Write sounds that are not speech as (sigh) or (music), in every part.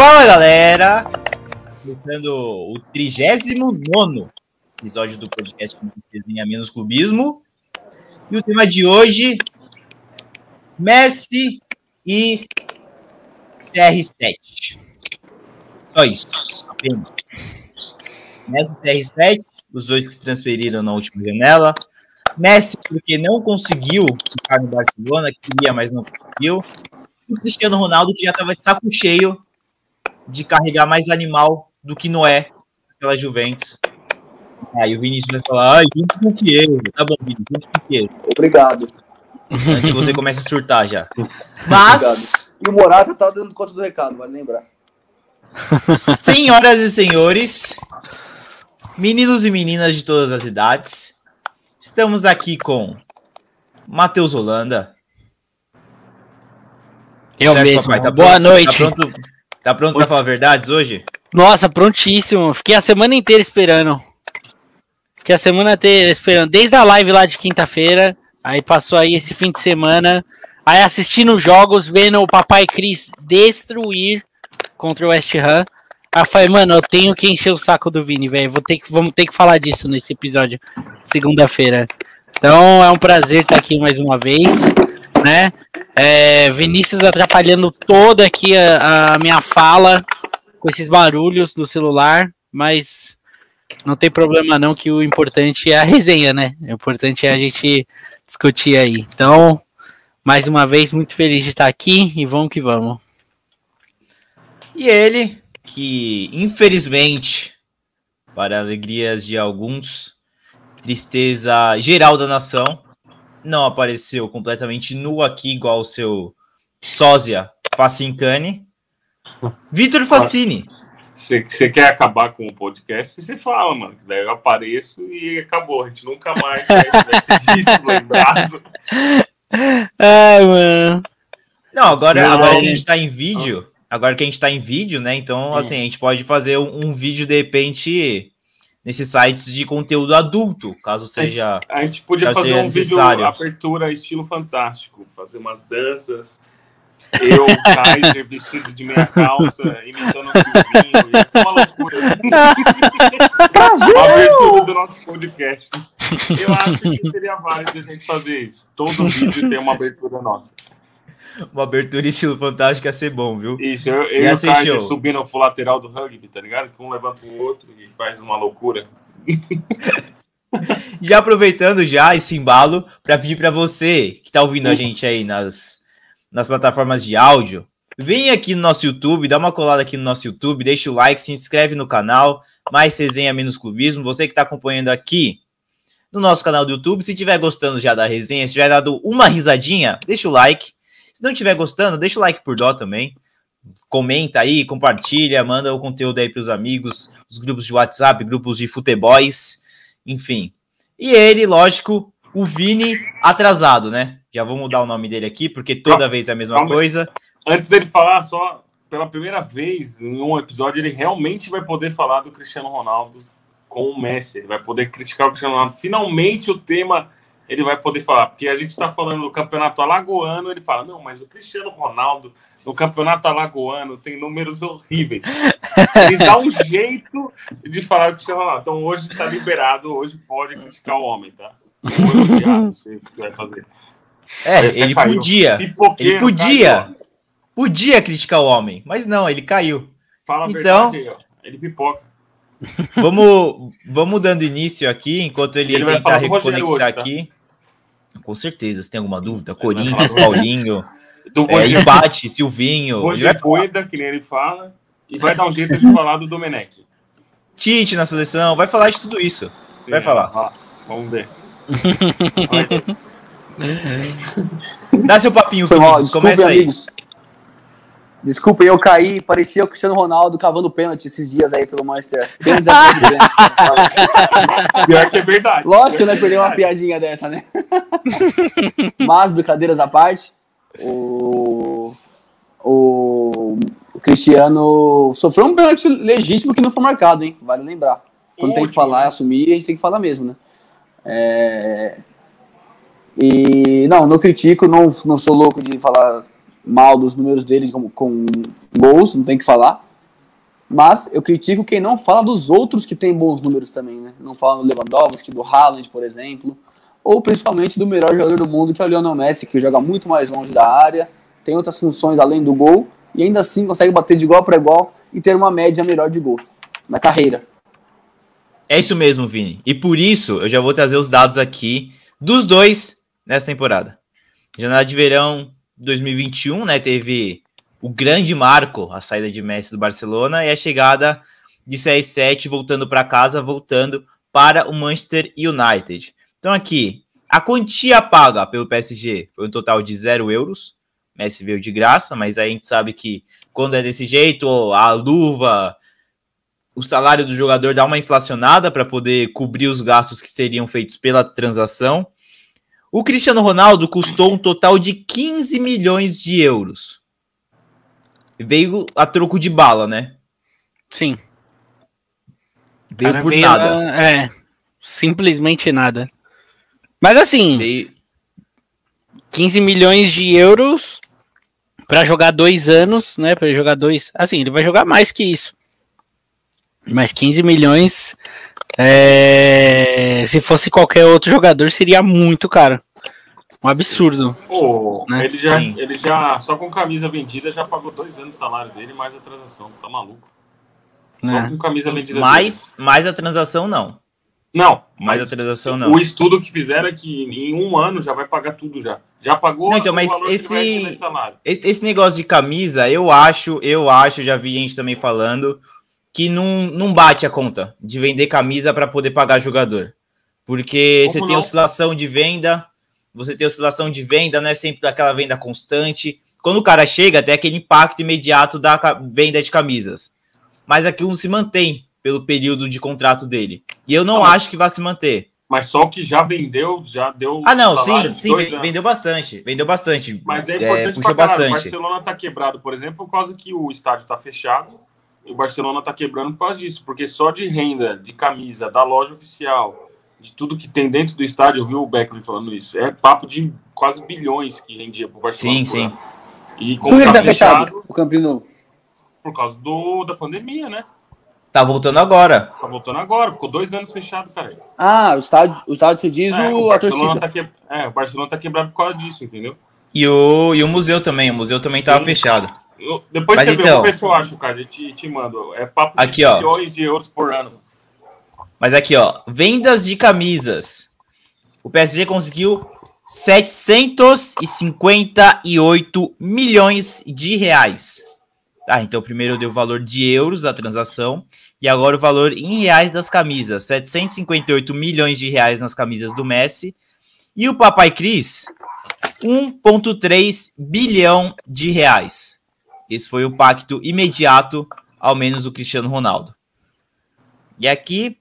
Fala galera! Começando o 39 episódio do podcast Desenha Menos Clubismo. E o tema de hoje: Messi e CR7. Só isso, apenas. Messi e CR7, os dois que se transferiram na última janela. Messi, porque não conseguiu ficar no Barcelona, queria, mas não conseguiu. E o Cristiano Ronaldo, que já estava de saco cheio de carregar mais animal do que Noé pela Juventus. Aí o Vinícius vai falar, ai, junto com o Chiesa. Tá bom, Vinícius, junto com o Chiesa. Obrigado. Antes que você comece a surtar já. (laughs) Mas, E o Morata tá dando conta do recado, vale lembrar. (laughs) senhoras e senhores, meninos e meninas de todas as idades, estamos aqui com Matheus Holanda. Eu Certo, mesmo. papai? Tá Boa pronto? noite. Tá pronto, tá pronto pra falar verdades hoje? Nossa, prontíssimo. Fiquei a semana inteira esperando. Fiquei a semana inteira esperando. Desde a live lá de quinta-feira. Aí passou aí esse fim de semana. Aí assistindo os jogos, vendo o papai Cris destruir contra o West Ham. Aí eu falei, mano, eu tenho que encher o saco do Vini, velho. Vamos ter que falar disso nesse episódio segunda-feira. Então é um prazer estar aqui mais uma vez, né? É, Vinícius atrapalhando toda aqui a, a minha fala com esses barulhos do celular, mas não tem problema não, que o importante é a resenha, né? O importante é a gente discutir aí. Então, mais uma vez, muito feliz de estar aqui e vamos que vamos. E ele, que infelizmente, para alegrias de alguns, tristeza geral da nação, não apareceu completamente nu aqui, igual o seu sósia Facincani. Vitor Facini. Você, quer acabar com o podcast, você fala, mano. que Daí eu apareço e acabou. A gente nunca mais vai, vai ser (laughs) visto, lembrado. Ai, mano. Não, agora, agora que a gente tá em vídeo, agora que a gente tá em vídeo, né? Então, assim, a gente pode fazer um, um vídeo, de repente, nesses sites de conteúdo adulto, caso seja. A gente podia Caso fazer seja um necessário. vídeo abertura estilo fantástico, fazer umas danças. Eu, Kaiser, (laughs) vestido de meia calça, imitando o Silvinho. Isso é uma loucura. Uma abertura do nosso podcast. Eu acho que seria válido a gente fazer isso. Todo vídeo tem uma abertura nossa. (laughs) Uma abertura estilo fantástico ia ser bom, viu? Isso, eu, eu show? subindo pro lateral do rugby, tá ligado? Que um levanta o outro e faz uma loucura. (laughs) Já aproveitando já esse embalo para pedir para você que tá ouvindo a gente aí nas, nas plataformas de áudio, vem aqui no nosso YouTube, dá uma colada aqui no nosso YouTube, deixa o like, se inscreve no canal, mais resenha menos clubismo. Você que tá acompanhando aqui no nosso canal do YouTube, se tiver gostando já da resenha, se tiver dado uma risadinha, deixa o like. Se não tiver gostando, deixa o like por dó também. Comenta aí, compartilha, manda o conteúdo aí pros amigos, os grupos de WhatsApp, grupos de futebols, enfim. E ele, lógico, o Vini atrasado, né? Já vou mudar o nome dele aqui, porque toda vez é a mesma coisa. Antes dele falar, só pela primeira vez em um episódio, ele realmente vai poder falar do Cristiano Ronaldo com o Messi. Ele vai poder criticar o Cristiano Ronaldo. Finalmente o tema ele vai poder falar, porque a gente está falando do campeonato alagoano, ele fala, não, mas o Cristiano Ronaldo no campeonato alagoano tem números horríveis. (laughs) Ele dá um jeito de falar do Cristiano Ronaldo. Então hoje está liberado, hoje pode criticar o homem, tá? Ou elogiar, não sei o que vai fazer. É, Ele podia. Pipoqueiro, Ele podia. caiu. Podia criticar o homem, mas não, ele caiu. Fala a Então- verdade aí, ó. Ele pipoca. Vamos, vamos dando início aqui, enquanto ele, Ele vai tenta falar do Rogério reconectar hoje, tá? aqui. Com certeza, se tem alguma dúvida, Ele vai Corinthians, Paulinho, (laughs) Do é, empate, Silvinho. Ele vai Roger Fueda, que nem ele fala, e vai dar um jeito de falar do Domenech. Tite na seleção, vai falar de tudo isso. Vai falar. Ó, Vamos ver. (laughs) Vai ver. Dá seu papinho, Foi Vinícius, começa aí. amigos. Desculpem, eu caí, parecia o Cristiano Ronaldo cavando pênalti esses dias aí pelo Manchester. Pênalti atrás (laughs) de pênalti. Pior que é verdade. Lógico que eu Pior não ia perder uma é piadinha dessa, né? Mas, brincadeiras à parte, o, o, o Cristiano sofreu um pênalti legítimo que não foi marcado, hein? Vale lembrar. Quando tem que falar, né? assumir, a gente tem que falar mesmo, né? É, E não, não critico, não, não sou louco de falar mal dos números dele com, com gols, não tem que falar. Mas eu critico quem não fala dos outros que tem bons números também, né? Não fala do Lewandowski, do Haaland, por exemplo, ou principalmente do melhor jogador do mundo, que é o Lionel Messi, que joga muito mais longe da área, tem outras funções além do gol, e ainda assim consegue bater de igual para igual e ter uma média melhor de gols na carreira. É isso mesmo, Vini. E por isso eu já vou trazer os dados aqui dos dois nessa temporada. Janela de verão 2021, né? Teve o grande marco, a saída de Messi do Barcelona e a chegada de CR7 voltando para casa, voltando para o Manchester United. Então aqui, a quantia paga pelo PSG foi um total de 0 euros. Messi veio de graça, mas a gente sabe que quando é desse jeito, a luva, o salário do jogador dá uma inflacionada para poder cobrir os gastos que seriam feitos pela transação. O Cristiano Ronaldo custou um total de 15 milhões de euros. Veio a troco de bala, né? Sim. Veio por veio nada. A... É, simplesmente nada. Mas assim, veio... 15 milhões de euros para jogar dois anos, né? Para jogar dois. Assim, ele vai jogar mais que isso. Mas 15 milhões, é... se fosse qualquer outro jogador, seria muito caro. Um absurdo. Oh, né? ele, já, ele já, só com camisa vendida, já pagou dois anos de salário dele, mais a transação. Tá maluco. Só é. com camisa vendida. Mais, mais a transação, não. Não. Mais a transação, não. O estudo que fizeram é que em um ano já vai pagar tudo já. Já pagou não, então, mas esse, esse negócio de camisa, eu acho, eu acho, já vi gente também falando que não, não bate a conta de vender camisa para poder pagar jogador. Porque Como você não? tem oscilação de venda, você tem oscilação de venda, não é sempre aquela venda constante. Quando o cara chega, tem aquele impacto imediato da venda de camisas. Mas aquilo não se mantém pelo período de contrato dele. E eu não ah, acho que vai se manter. Mas só o que já vendeu, já deu. Ah, não, sim, sim, vendeu bastante. Vendeu bastante. Mas é importante é, puxou bastante. O Barcelona tá quebrado, por exemplo, por causa que o estádio tá fechado. E o Barcelona tá quebrando por causa disso. Porque só de renda, de camisa, da loja oficial, de tudo que tem dentro do estádio, eu vi o Beckley falando isso. É papo de quase bilhões que rendia pro Barcelona. Sim, sim. E como por que tá, fechado, fechado o Campino? Por causa do, da pandemia, né? Tá voltando agora. Tá voltando agora, ficou dois anos fechado, cara. Ah, o estádio, o estádio se diz é, o, o Barcelona tá que... É, o Barcelona tá quebrado por causa disso, entendeu? E o, e o museu também, o museu também tava Sim. fechado. Eu, depois Mas você então, vê, eu vou ver se eu acho, cara, eu te, te mando. É papo de aqui, milhões ó. de euros por ano. Mas aqui, ó, vendas de camisas. O PSG conseguiu 758 milhões de reais. Tá, então primeiro eu dei o valor de euros da transação e agora o valor em reais das camisas, 758 milhões de reais nas camisas do Messi. E o Papai Cris, 1.3 bilhão de reais. Esse foi o pacto imediato, ao menos do Cristiano Ronaldo. E aqui,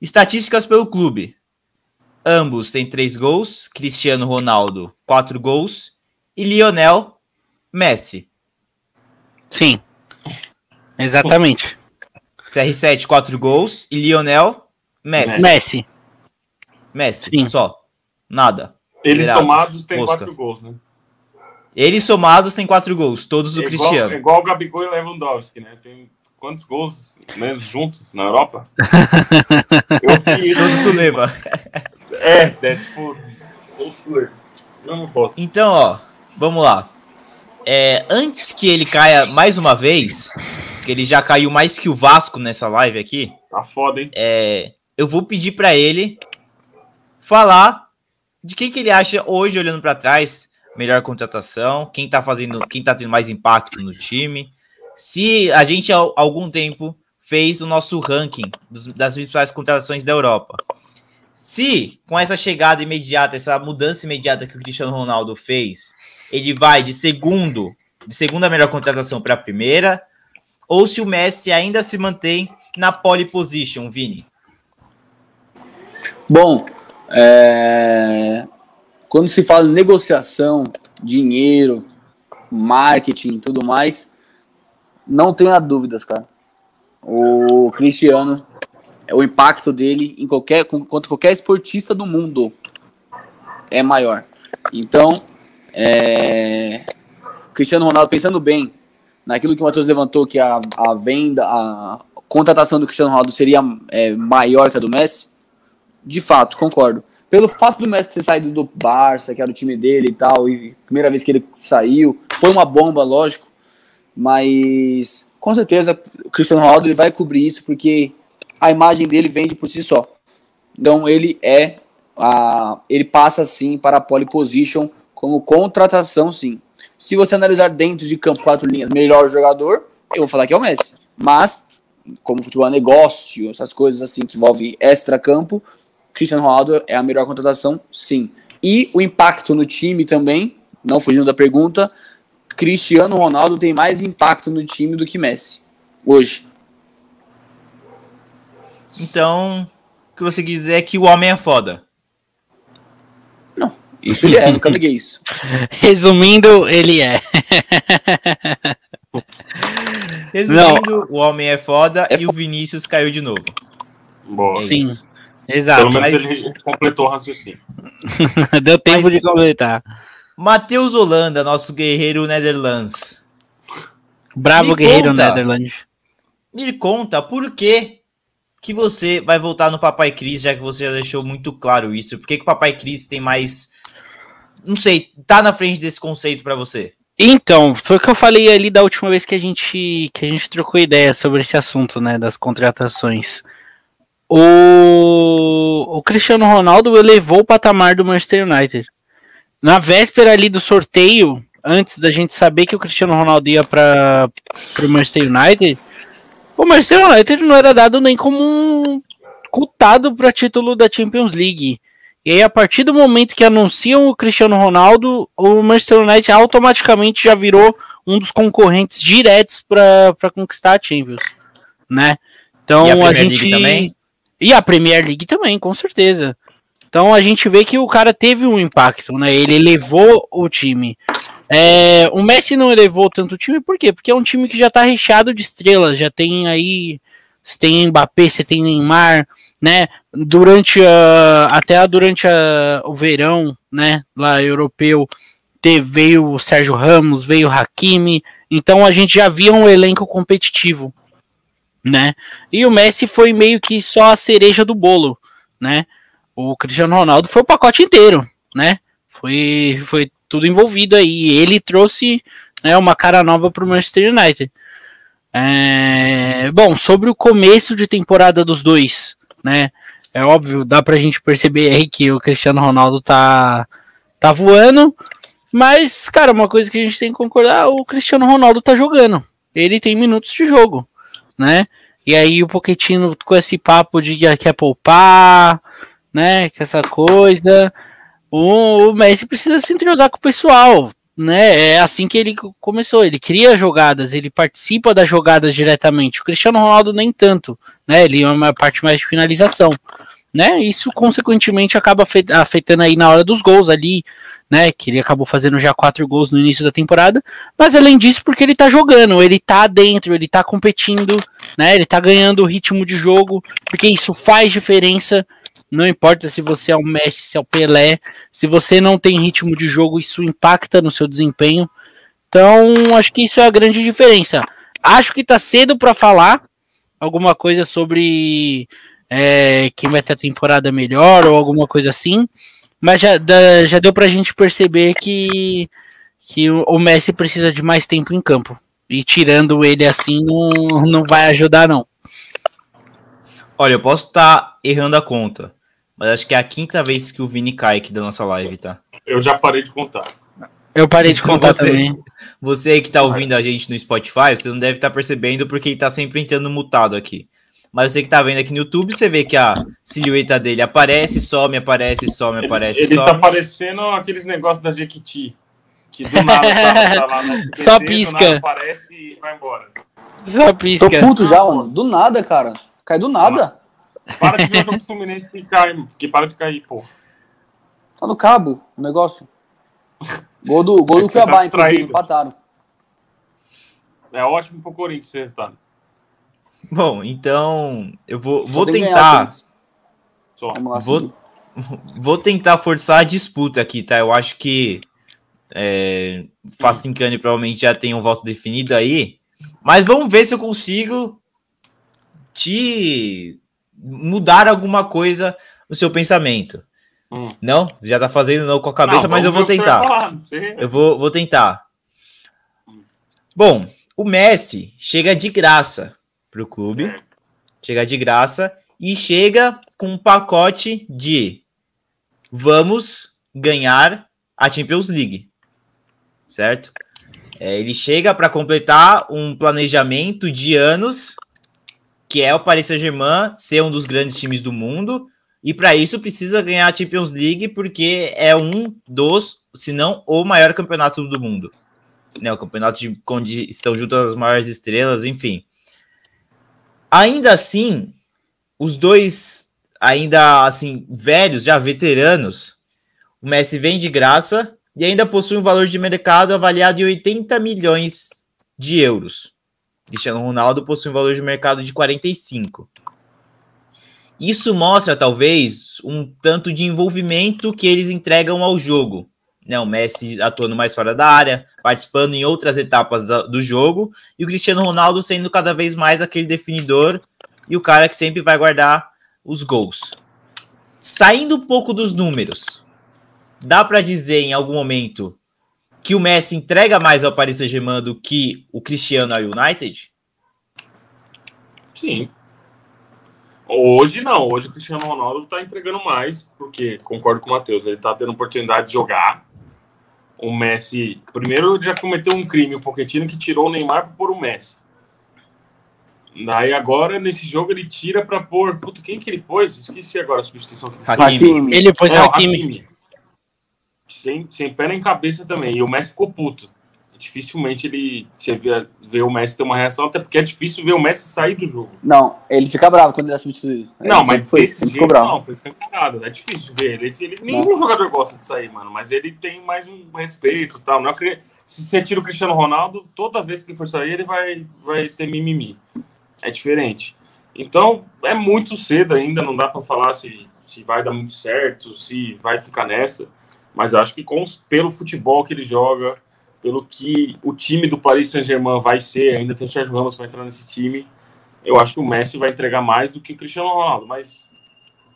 estatísticas pelo clube. Ambos têm três gols, Cristiano Ronaldo, quatro gols, e Lionel Messi. Sim. Exatamente. CR7, 4 gols. E Lionel, Messi. Messi. Messi, Sim. só. Nada. Eles Virado. somados têm 4 gols, né? Eles somados têm 4 gols, todos do é Cristiano. É igual o Gabigol e Lewandowski, né? Tem quantos gols né, juntos na Europa? (laughs) Eu fiz Todos do Leva. É, é tipo. Eu não posso. Então, ó, vamos lá. É, antes que ele caia mais uma vez, que ele já caiu mais que o Vasco nessa live aqui. Tá foda, hein? É, eu vou pedir para ele falar de quem que ele acha hoje, olhando para trás, melhor contratação, quem tá fazendo, quem tá tendo mais impacto no time. Se a gente há algum tempo fez o nosso ranking dos, das principais contratações da Europa. Se com essa chegada imediata, essa mudança imediata que o Cristiano Ronaldo fez, ele vai de segundo, de segunda melhor contratação para a primeira, ou se o Messi ainda se mantém na pole position, Vini? Bom, é... quando se fala negociação, dinheiro, marketing e tudo mais, não tenha dúvidas, cara. O Cristiano, o impacto dele em qualquer, quanto qualquer esportista do mundo é maior. Então, é... Cristiano Ronaldo, pensando bem naquilo que o Matheus levantou, que a, a venda, a contratação do Cristiano Ronaldo seria é, maior que a do Messi, de fato, concordo. Pelo fato do Messi ter saído do Barça, que era o time dele e tal, e primeira vez que ele saiu, foi uma bomba, lógico, mas com certeza o Cristiano Ronaldo ele vai cobrir isso porque a imagem dele vende por si só. Então ele é a, ele passa sim para a pole position como contratação sim. Se você analisar dentro de campo quatro linhas, melhor jogador, eu vou falar que é o Messi. Mas como futebol é negócio, essas coisas assim que envolvem extra campo, Cristiano Ronaldo é a melhor contratação, sim. E o impacto no time também, não fugindo da pergunta, Cristiano Ronaldo tem mais impacto no time do que Messi hoje. Então, o que você quis dizer é que o homem é foda. Não, isso ele é, nunca (laughs) neguei isso. Resumindo, ele é. Resumindo, Não. o homem é foda é e o Vinícius caiu de novo. Boa. Sim. Isso. Exato. Pelo menos mas... ele completou o raciocínio. (laughs) Deu tempo mas... de completar. Matheus Holanda, nosso guerreiro Netherlands. Bravo me guerreiro conta, Netherlands. Me conta por que que você vai voltar no Papai Cris, já que você já deixou muito claro isso. Por que, que o Papai Cris tem mais. Não sei, tá na frente desse conceito para você? Então, foi o que eu falei ali da última vez que a gente que a gente trocou ideia sobre esse assunto, né, das contratações. O, o Cristiano Ronaldo elevou o patamar do Manchester United. Na véspera ali do sorteio, antes da gente saber que o Cristiano Ronaldo ia para o Manchester United, o Manchester United não era dado nem como um cotado para título da Champions League. E aí, a partir do momento que anunciam o Cristiano Ronaldo, o Manchester United automaticamente já virou um dos concorrentes diretos para conquistar a Champions, né? Então a, a gente League também? E a Premier League também, com certeza. Então a gente vê que o cara teve um impacto, né? Ele elevou o time. É, o Messi não elevou tanto o time, por quê? Porque é um time que já está recheado de estrelas, já tem aí. Você tem Mbappé, você tem Neymar, né? Durante a, até durante a, o verão, né? Lá europeu, teve, veio o Sérgio Ramos, veio o Hakimi. Então a gente já via um elenco competitivo, né? E o Messi foi meio que só a cereja do bolo, né? O Cristiano Ronaldo foi o pacote inteiro, né? Foi, foi tudo envolvido aí. Ele trouxe né, uma cara nova para o Manchester United. É, bom, sobre o começo de temporada dos dois, né? É óbvio, dá pra gente perceber aí que o Cristiano Ronaldo tá, tá voando. Mas, cara, uma coisa que a gente tem que concordar, o Cristiano Ronaldo tá jogando. Ele tem minutos de jogo, né? E aí o Pochettino com esse papo de que quer poupar, né? Que essa coisa. O, o Messi precisa se entrosar com o pessoal, né? É assim que ele começou. Ele cria jogadas, ele participa das jogadas diretamente. O Cristiano Ronaldo nem tanto, né? Ele é uma parte mais de finalização, né? Isso consequentemente acaba afetando aí na hora dos gols ali, né? Que ele acabou fazendo já quatro gols no início da temporada. Mas além disso, porque ele tá jogando, ele tá dentro, ele tá competindo, né? Ele tá ganhando o ritmo de jogo, porque isso faz diferença não importa se você é o Messi, se é o Pelé, se você não tem ritmo de jogo, isso impacta no seu desempenho. Então, acho que isso é a grande diferença. Acho que tá cedo para falar alguma coisa sobre é, quem vai ter a temporada melhor ou alguma coisa assim, mas já, já deu pra gente perceber que, que o Messi precisa de mais tempo em campo. E tirando ele assim não, não vai ajudar, não. Olha, eu posso estar tá errando a conta, mas acho que é a quinta vez que o Vini cai aqui da nossa live, tá? Eu já parei de contar. Eu parei de então contar você, também. Você aí que tá ouvindo a gente no Spotify, você não deve estar tá percebendo porque ele tá sempre entrando mutado aqui. Mas você que tá vendo aqui no YouTube, você vê que a silhueta dele aparece, some, aparece, some, ele, aparece, ele some. Ele tá parecendo aqueles negócios da Jequiti. Que do nada tá, tá lá no (laughs) Só pisca. aparece e vai embora. Só pisca. Tô puto já, mano. Do nada, cara. Cai do nada. Para de ver o jogo do Fluminense que cai, que para de cair, pô. Tá no cabo o negócio. Gol do, gol é do (laughs) Cuiabá, tá inclusive, empataram. É ótimo pro Corinthians esse resultado. Bom, então eu vou, vou tentar. Só. Vou, (laughs) vou tentar forçar a disputa aqui, tá? Eu acho que é, Facincani provavelmente já tem um voto definido aí. Mas vamos ver se eu consigo te mudar alguma coisa no seu pensamento. Hum. Não? Você já tá fazendo não com a cabeça, não, mas eu vou tentar. Eu vou, vou tentar. Bom, o Messi chega de graça pro clube. É. Chega de graça e chega com um pacote de vamos ganhar a Champions League. Certo? É, ele chega para completar um planejamento de anos, que é o Paris Saint-Germain ser um dos grandes times do mundo, e para isso precisa ganhar a Champions League, porque é um dos, se não o maior campeonato do mundo. Né, o campeonato de, onde estão juntas as maiores estrelas, enfim. Ainda assim, os dois, ainda assim, velhos, já veteranos, o Messi vem de graça e ainda possui um valor de mercado avaliado em 80 milhões de euros. Cristiano Ronaldo possui um valor de mercado de 45. Isso mostra, talvez, um tanto de envolvimento que eles entregam ao jogo. Né, o Messi atuando mais fora da área, participando em outras etapas do jogo, e o Cristiano Ronaldo sendo cada vez mais aquele definidor e o cara que sempre vai guardar os gols. Saindo um pouco dos números, dá para dizer em algum momento que o Messi entrega mais ao Paris Saint-Germain do que o Cristiano ao United? Sim. Hoje não, hoje o Cristiano Ronaldo está entregando mais, porque concordo com o Matheus, ele está tendo oportunidade de jogar. O Messi, primeiro já cometeu um crime, o Pochettino que tirou o Neymar para pôr o Messi. Daí agora, nesse jogo, ele tira para pôr. Puta, quem que ele pôs? Esqueci agora a substituição que ele Hakimi. Ele pôs é, Hakimi. Hakimi sem, sem pé nem cabeça também. E o Messi ficou puto. Dificilmente ele você vê, vê o Messi ter uma reação, até porque é difícil ver o Messi sair do jogo. Não, ele fica bravo quando ele é substituído. Não, mas foi, desse jeito, bravo. não, foi escancarado. É difícil ver ele. ele nenhum jogador gosta de sair, mano, mas ele tem mais um respeito e tal. Não é se você tira o Cristiano Ronaldo, toda vez que ele for sair, ele vai, vai ter mimimi. É diferente. Então, é muito cedo ainda, não dá para falar se, se vai dar muito certo, se vai ficar nessa. Mas acho que com, pelo futebol que ele joga, pelo que o time do Paris Saint-Germain vai ser, ainda tem o Sérgio Ramos para entrar nesse time, eu acho que o Messi vai entregar mais do que o Cristiano Ronaldo. Mas,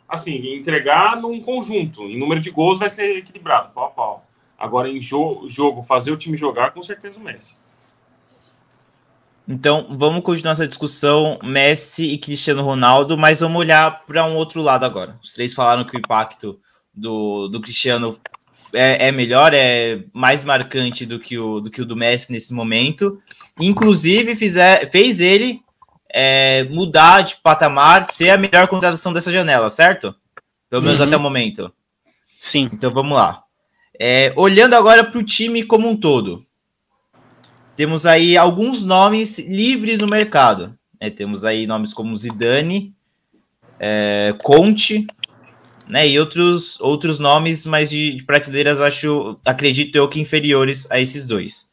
assim, entregar num conjunto, em número de gols vai ser equilibrado, pau a pau. Agora, em jo jogo, fazer o time jogar, com certeza o Messi. Então, vamos continuar essa discussão Messi e Cristiano Ronaldo, mas vamos olhar para um outro lado agora. Os três falaram que o impacto do, do Cristiano é, é, melhor, é mais marcante do que o do, que o do Messi nesse momento. Inclusive, fizer, fez ele é, mudar de patamar, ser a melhor contratação dessa janela, certo? Pelo menos uhum. até o momento. Sim. Então vamos lá. É, olhando agora para o time como um todo, temos aí alguns nomes livres no mercado. Né? Temos aí nomes como Zidane, é, Conte, né? E outros, outros nomes, mas de, de, prateleiras, acho, acredito eu que inferiores a esses dois.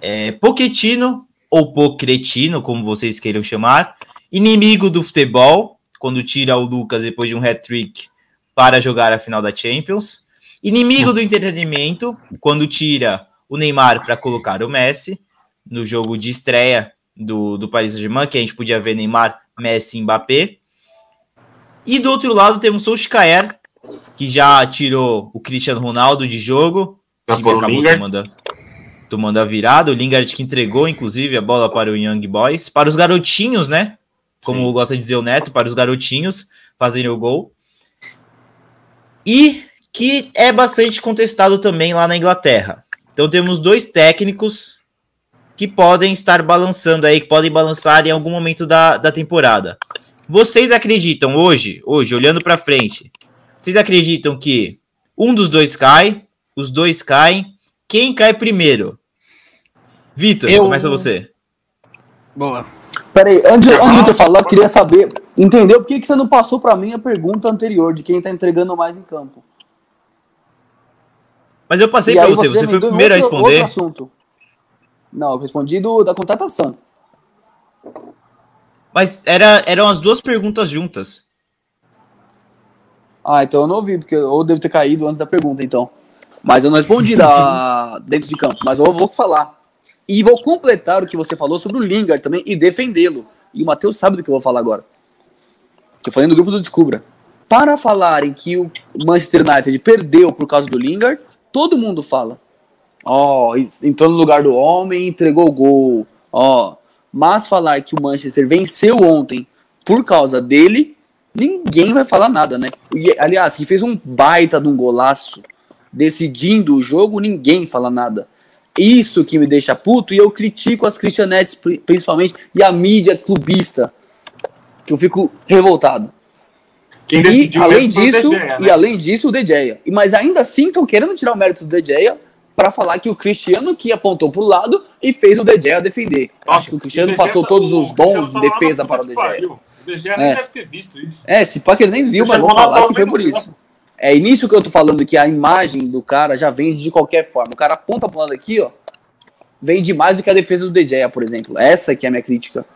É, Pochettino, ou Pocretino, como vocês queiram chamar, inimigo do futebol, quando tira o Lucas depois de um hat-trick para jogar a final da Champions. Inimigo do entretenimento, quando tira o Neymar para colocar o Messi no jogo de estreia do, do Paris Saint-Germain, que a gente podia ver Neymar, Messi e Mbappé. E do outro lado temos o Solskjaer, que já tirou o Cristiano Ronaldo de jogo. que acabou tomando, tomando a virada. O Lingard que entregou, inclusive, a bola para o Young Boys. Para os garotinhos, né? Como Sim. gosta de dizer o Neto, para os garotinhos fazerem o gol. E que é bastante contestado também lá na Inglaterra. Então temos dois técnicos que podem estar balançando aí, que podem balançar em algum momento da, da temporada. Vocês acreditam hoje, hoje, olhando para frente, vocês acreditam que um dos dois cai, os dois caem, quem cai primeiro? Vitor, eu... começa você. Boa. Peraí, antes, antes de Vitor falar, eu queria saber, entendeu por que, que você não passou para mim a pergunta anterior de quem tá entregando mais em campo? Mas eu passei para você, você, você foi o primeiro outro, a responder. Outro assunto. Não, eu respondi do, da contratação. Mas era, eram as duas perguntas juntas. Ah, então eu não ouvi, porque eu devo ter caído antes da pergunta, então. Mas eu não respondi da, (laughs) dentro de campo, mas eu vou falar. E vou completar o que você falou sobre o Lingard também e defendê-lo. E o Matheus sabe do que eu vou falar agora. Que eu falei no grupo do Descubra. Para falarem que o Manchester United perdeu por causa do Lingard, todo mundo fala. Ó, oh, entrou no lugar do homem, entregou o gol. Ó, oh. Mas falar que o Manchester venceu ontem por causa dele, ninguém vai falar nada, né? E, aliás, que fez um baita de um golaço decidindo o jogo, ninguém fala nada. Isso que me deixa puto e eu critico as Christianettes principalmente e a mídia clubista, que eu fico revoltado. Quem e além disso, né? e além disso o Dejeia. Mas ainda assim estão querendo tirar o mérito do Dejeia para falar que o Cristiano que apontou pro lado e fez o De defender. Nossa, Acho que o Cristiano passou tá, todos os dons de defesa para o De O De é. nem deve ter visto isso. É, se pá que ele nem viu, mas vou falar que foi por isso. É nisso que eu tô falando que a imagem do cara já vende de qualquer forma. O cara aponta pro lado aqui, ó, vende mais do que a defesa do DJ, por exemplo. Essa que é a minha crítica.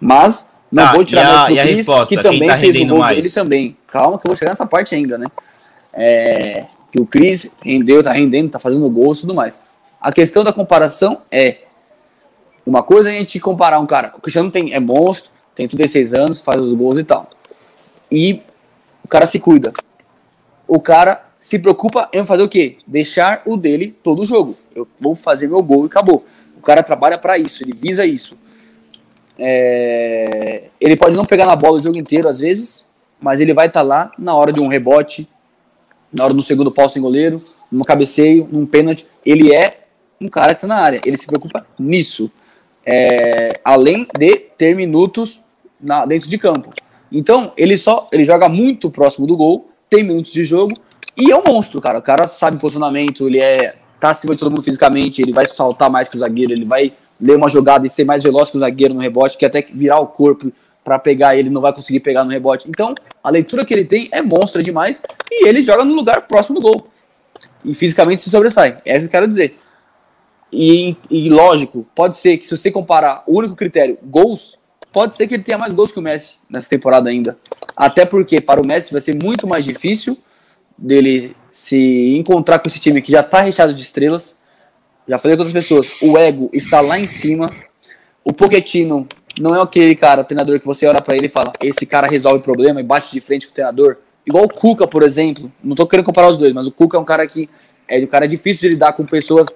Mas não ah, vou tirar mais do Chris, resposta, que também tá fez o gol mais? dele também. Calma que eu vou chegar nessa parte ainda, né? É, que o Cris rendeu, tá rendendo, tá fazendo gol e tudo mais. A questão da comparação é uma coisa é a gente comparar um cara, o Cristiano tem, é monstro, tem 36 anos, faz os gols e tal. E o cara se cuida. O cara se preocupa em fazer o quê? Deixar o dele todo o jogo. Eu vou fazer meu gol e acabou. O cara trabalha para isso, ele visa isso. É... Ele pode não pegar na bola o jogo inteiro às vezes, mas ele vai estar tá lá na hora de um rebote, na hora do segundo posto em goleiro, num cabeceio, num pênalti. Ele é um cara que está na área. Ele se preocupa nisso. É, além de ter minutos na, dentro de campo. Então, ele só ele joga muito próximo do gol, tem minutos de jogo e é um monstro, cara. O cara sabe posicionamento, ele é tá acima de todo mundo fisicamente, ele vai saltar mais que o zagueiro, ele vai ler uma jogada e ser mais veloz que o zagueiro no rebote, que até virar o corpo para pegar ele não vai conseguir pegar no rebote. Então, a leitura que ele tem é monstra demais e ele joga no lugar próximo do gol. E fisicamente se sobressai. É o que eu quero dizer. E, e lógico, pode ser que se você comparar o único critério, gols, pode ser que ele tenha mais gols que o Messi nessa temporada ainda. Até porque para o Messi vai ser muito mais difícil dele se encontrar com esse time que já está recheado de estrelas. Já falei com outras pessoas, o ego está lá em cima. O Pochettino não é aquele cara, treinador que você olha para ele e fala: esse cara resolve o problema e bate de frente com o treinador. Igual o Cuca, por exemplo. Não tô querendo comparar os dois, mas o Cuca é um cara que é um cara difícil de lidar com pessoas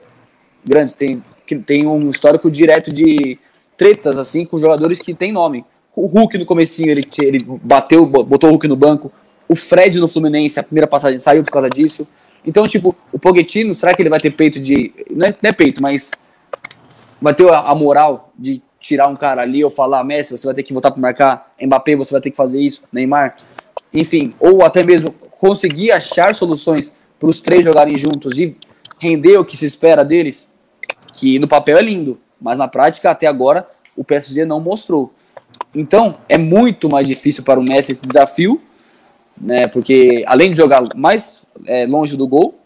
grandes. Tem, que tem um histórico direto de tretas assim com jogadores que tem nome. O Hulk no comecinho, ele, ele bateu, botou o Hulk no banco. O Fred no Fluminense, a primeira passagem saiu por causa disso. Então, tipo, o Pochettino, será que ele vai ter peito de. Não é, não é peito, mas vai ter a, a moral de tirar um cara ali ou falar, Messi, você vai ter que voltar para marcar, Mbappé, você vai ter que fazer isso, Neymar, enfim, ou até mesmo conseguir achar soluções para os três jogarem juntos e render o que se espera deles, que no papel é lindo, mas na prática até agora o PSG não mostrou. Então é muito mais difícil para o Messi esse desafio, né? Porque além de jogar mais é, longe do gol,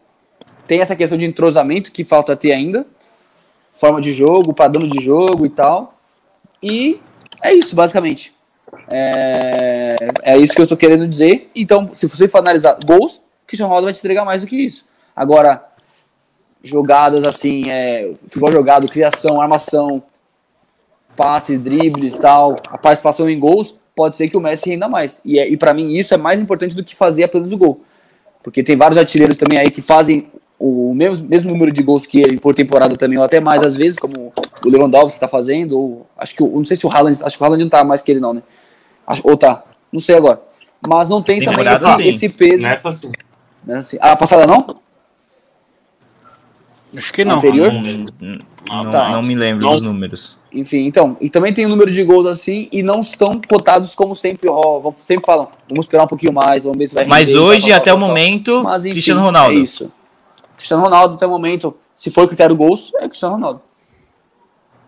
tem essa questão de entrosamento que falta ter ainda, forma de jogo, padrão de jogo e tal. E é isso, basicamente. É, é isso que eu tô querendo dizer. Então, se você for analisar gols, Cristiano Ronaldo vai te entregar mais do que isso. Agora, jogadas assim, é, futebol jogado, criação, armação, passes, dribles tal, a participação em gols, pode ser que o Messi ainda mais. E, é, e para mim isso é mais importante do que fazer apenas o gol. Porque tem vários artilheiros também aí que fazem o mesmo, mesmo número de gols que ele por temporada também, ou até mais às vezes, como o Lewandowski está fazendo, ou acho que não sei se o Haaland, acho que o Haaland não tá mais que ele não, né? Acho, ou tá, não sei agora. Mas não tem, também esse, esse, peso. Nessa sim. Nessa, a passada não? Acho que não. Anterior? Não, não, tá. não me lembro dos números. Enfim, então, e também tem o um número de gols assim e não estão cotados como sempre, ó, sempre falam, vamos esperar um pouquinho mais, vamos ver se vai Mas render, hoje, até o momento, Mas, enfim, Cristiano Ronaldo. É isso. Cristiano Ronaldo, até o momento, se for critério gols, é Cristiano Ronaldo.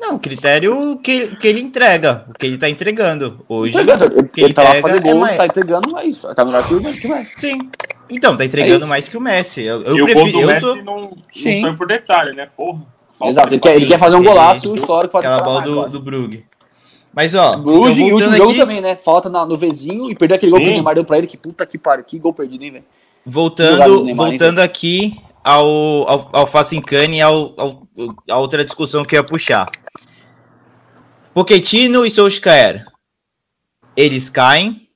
Não, o critério que, que ele entrega, o que ele tá entregando. Hoje, entregando. ele, ele tá lá fazer é gols, é mais... tá entregando, é isso. Tá melhor que o, que o Messi. Sim. Então, tá entregando é mais que o Messi. Eu, eu e prefiro, o gol do Messi sou... não, não foi por detalhe, né? Porra. Exato, ele quer, ele quer fazer um golaço ele, histórico. Aquela bola mais, do, do Brug. Mas, ó. Brugge e o último jogo também, né? Falta na, no vizinho e perdeu aquele Sim. gol que o Neymar deu pra ele. Que puta que pariu. Que gol perdido, hein, velho? Voltando, Neymar, voltando aqui ao, ao, ao Facincani e ao, ao, a outra discussão que eu ia puxar. Pochettino e Solskjaer, eles caem.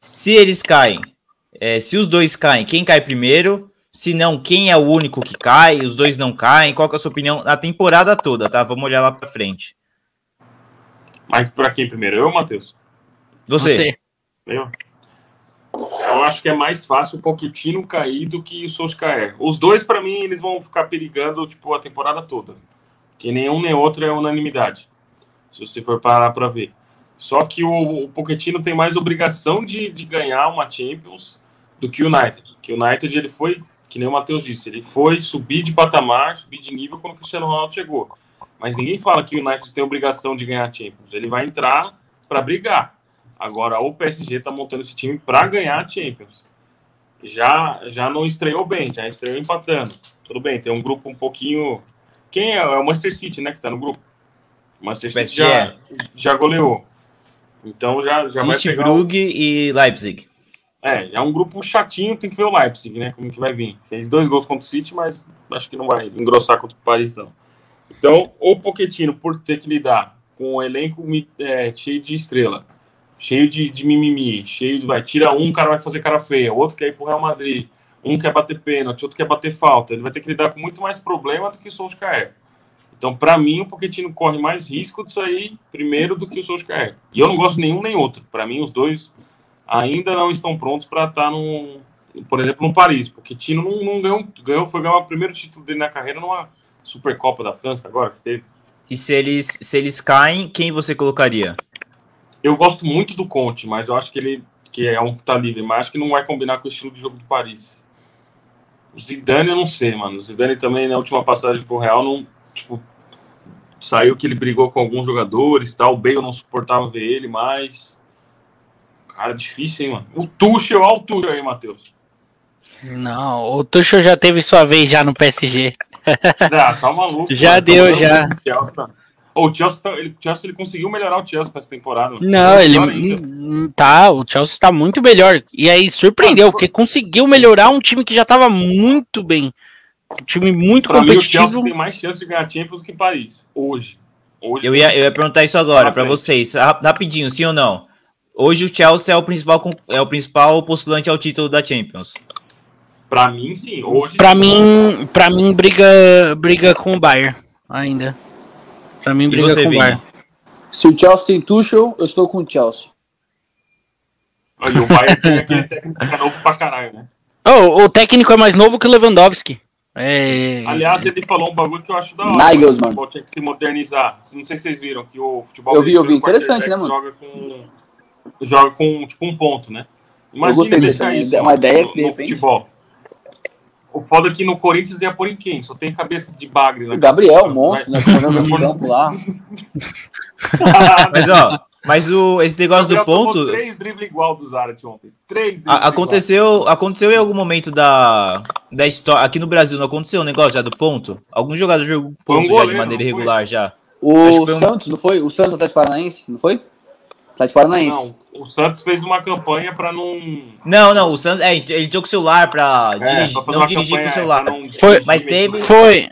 Se eles caem, é, se os dois caem, quem cai primeiro? Se não, quem é o único que cai? Os dois não caem? Qual é a sua opinião na temporada toda, tá? Vamos olhar lá pra frente. Mas pra quem primeiro? Eu ou Matheus? Você. Você. Eu. Eu acho que é mais fácil o Pochettino cair do que o Solskjaer. Os dois, para mim, eles vão ficar perigando tipo, a temporada toda. Que nenhum nem outro é unanimidade. Se você for parar para ver. Só que o, o Pochettino tem mais obrigação de, de ganhar uma Champions do que o United. Que o United ele foi, que nem o Matheus disse, ele foi subir de patamar, subir de nível quando o Cristiano Ronaldo chegou. Mas ninguém fala que o United tem obrigação de ganhar a Champions. Ele vai entrar para brigar. Agora, o PSG está montando esse time para ganhar a Champions. Já, já não estreou bem, já estreou empatando. Tudo bem, tem um grupo um pouquinho. Quem é? É o Manchester City, né? Que está no grupo. O Manchester City já, já goleou. Então já, já City, vai pegar. Brugge e Leipzig. É, é um grupo chatinho, tem que ver o Leipzig, né? Como que vai vir. Fez dois gols contra o City, mas acho que não vai engrossar contra o Paris, não. Então, o Pochettino, por ter que lidar com um elenco é, cheio de estrela, cheio de, de mimimi, cheio de. Vai, tira um, o cara vai fazer cara feia, outro quer ir pro Real Madrid, um quer bater pênalti, outro quer bater falta. Ele vai ter que lidar com muito mais problema do que o Solskjaer. Então, para mim, o Pochettino corre mais risco de sair primeiro do que o Solskjaer. E eu não gosto nenhum nem outro. Para mim, os dois ainda não estão prontos para estar tá no, por exemplo, no Paris. Porque Tino não, não, ganhou, ganhou, foi ganhar o primeiro título dele na carreira numa Supercopa da França agora que teve. E se eles, se eles caem, quem você colocaria? Eu gosto muito do Conte, mas eu acho que ele que é um que tá livre, mas acho que não vai combinar com o estilo de jogo do Paris. O Zidane eu não sei, mano. O Zidane também na última passagem pro Real não, tipo, saiu que ele brigou com alguns jogadores, tal. O Bale não suportava ver ele mais. Cara, difícil, hein, mano. O Tuchel, olha o Tuchel aí, Matheus. Não, o Tuchel já teve sua vez já no PSG. Já, tá maluco. (laughs) já mano, deu, tá já. O Chelsea, tá, ele, Chelsea ele conseguiu melhorar o Chelsea pra essa temporada. Não, ele tá, o Chelsea tá muito melhor. E aí surpreendeu, ah, porque conseguiu melhorar um time que já tava muito bem. Um time muito pra competitivo. Mim, o Chelsea tem mais chance de ganhar Champions do que Paris, hoje. hoje eu, ia, eu ia perguntar isso agora para vocês, rapidinho, sim ou não? Hoje o Chelsea é o principal, é o principal postulante ao título da Champions. Para mim, sim. Hoje. Para mim, para mim briga, briga com o Bayern ainda. Pra mim, briga você, com o Bayern. Se o Chelsea tem Tuchel, eu estou com o Chelsea. Olha, o Bayern tem aquele técnico que é novo pra caralho, né? Oh, o técnico é mais novo que o Lewandowski. É... Aliás, ele falou um bagulho que eu acho da hora. Nagelsmann. O tinha que se modernizar. Não sei se vocês viram que o futebol. Eu vi, eu vi. Interessante, né, mano? Joga com, joga com tipo um ponto, né? Imagina eu gostei deixar isso. É uma ideia no, no futebol. O foda é que no Corinthians ia pôr em quem? Só tem cabeça de bagre. Né? O Gabriel, o monstro, né? Comandando de campo lá. mas, ó, mas o, esse negócio do ponto. Três dribles igual do Zarat ontem. Três aconteceu, aconteceu em algum momento da, da história. Aqui no Brasil não aconteceu o um negócio já do ponto? Algum jogador jogou ponto um goleiro, já de maneira irregular já? O Santos, um... não foi? O Santos Atlético Paranaense, não foi? Atlético Paranaense. Não, o Santos fez uma campanha para não. Não, não, o Santos. É, ele tinha com o celular para é, dirigir, não dirigir com o celular. Foi, mas teve. Foi.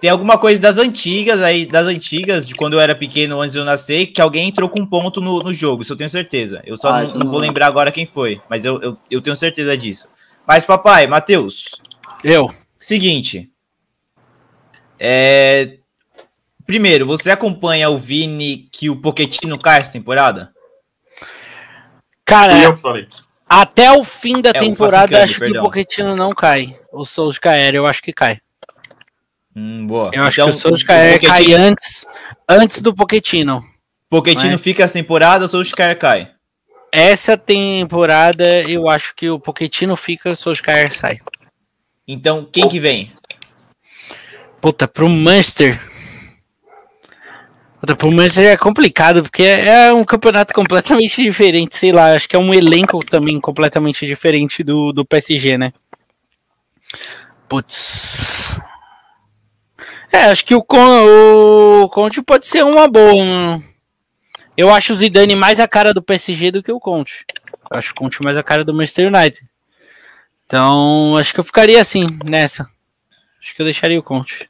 Tem alguma coisa das antigas aí, das antigas, de quando eu era pequeno, antes de eu nascer, que alguém entrou com um ponto no, no jogo, isso eu tenho certeza. Eu só ah, não, não, vou lembrar agora quem foi, mas eu, eu, eu tenho certeza disso. Mas, papai, Matheus. Eu. Seguinte. É, Primeiro, você acompanha o Vini que o Pochettino cai essa temporada? Cara, até o fim da é, temporada acho perdão. que o Pochettino não cai. O Solskjaer eu acho que cai. Hum, boa. Eu acho então, que o Solskjaer Pochettino... cai antes, antes do Pochettino. Pochettino Mas... fica essa temporada, o Solskjaer cai. Essa temporada eu acho que o Pochettino fica, o Solskjaer sai. Então, quem que vem? Puta, pro Manchester. O Palmeiras é complicado, porque é um campeonato completamente diferente, sei lá, acho que é um elenco também completamente diferente do, do PSG, né? Putz. É, acho que o, o Conte pode ser uma boa. Eu acho o Zidane mais a cara do PSG do que o Conte. Eu acho o Conte mais a cara do Manchester United. Então, acho que eu ficaria assim, nessa. Acho que eu deixaria o Conte.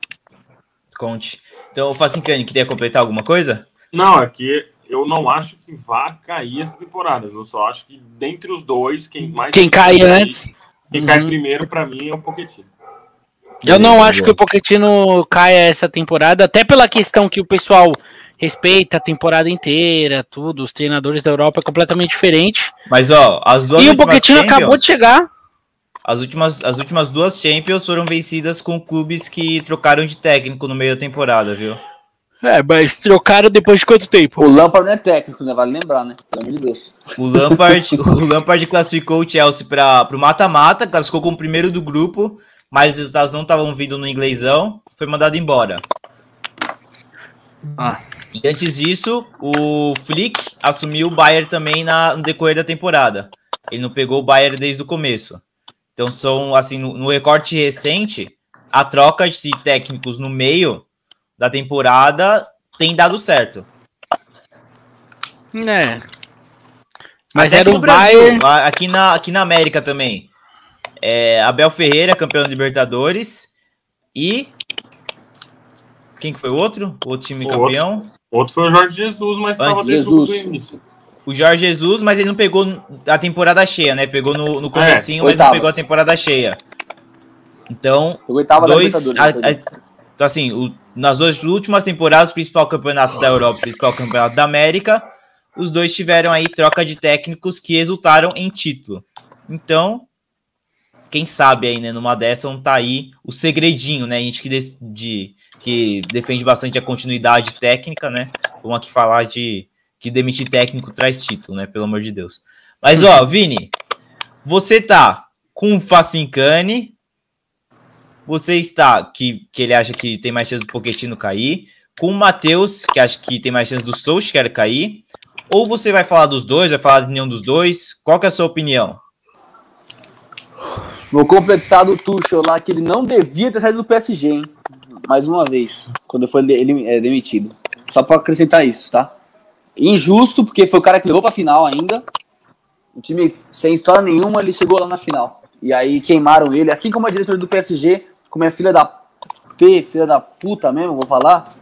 Conte. Então, o Facincani, queria completar alguma coisa? Não, é que eu não acho que vá cair essa temporada. Eu só acho que dentre os dois, quem mais. Quem cai antes. Quem cai primeiro, para mim, é o Pochettino. Eu não acho que o Pochettino caia essa temporada, até pela questão que o pessoal respeita a temporada inteira, tudo. Os treinadores da Europa é completamente diferente. Mas, ó, as duas E o Pochettino acabou de chegar. As últimas, as últimas duas Champions foram vencidas com clubes que trocaram de técnico no meio da temporada, viu? É, mas trocaram depois de quanto tempo? O Lampard não é técnico, né? Vale lembrar, né? Pelo amor de Deus. O Lampard, (laughs) o Lampard classificou o Chelsea para o mata-mata, classificou como primeiro do grupo, mas os resultados não estavam vindo no inglesão, foi mandado embora. Ah. E antes disso, o Flick assumiu o Bayern também na, no decorrer da temporada. Ele não pegou o Bayern desde o começo. Então são assim, no, no recorte recente, a troca de técnicos no meio da temporada tem dado certo. É. Mas Até era o Brasil, Bayern... aqui na, aqui na América também. É, Abel Ferreira, campeão da Libertadores. E. Quem que foi o outro? O outro time o campeão? Outro, outro, foi o Jorge Jesus, mas estava desde o início. O Jorge Jesus, mas ele não pegou a temporada cheia, né? Pegou no, no comecinho, é, mas não pegou a temporada cheia. Então, dois, a, a, então assim, o, nas duas últimas temporadas, principal campeonato da Europa, principal campeonato da América, os dois tiveram aí troca de técnicos que resultaram em título. Então, quem sabe aí, né, numa dessa não tá aí o segredinho, né? A gente que, de, que defende bastante a continuidade técnica, né? Vamos aqui falar de que demitir técnico traz título, né? Pelo amor de Deus. Mas, ó, Vini, você tá com o Facincani, você está, que, que ele acha que tem mais chance do Pochettino cair, com o Matheus, que acha que tem mais chance do Solskjaer cair, ou você vai falar dos dois, vai falar de nenhum dos dois? Qual que é a sua opinião? Vou completar do Tuchel lá, que ele não devia ter saído do PSG, hein? Mais uma vez, quando foi ele, é, demitido. Só para acrescentar isso, tá? Injusto, porque foi o cara que levou pra final ainda. O time sem história nenhuma, ele chegou lá na final. E aí queimaram ele, assim como a diretora do PSG como é filha da P, filha da puta mesmo, vou falar,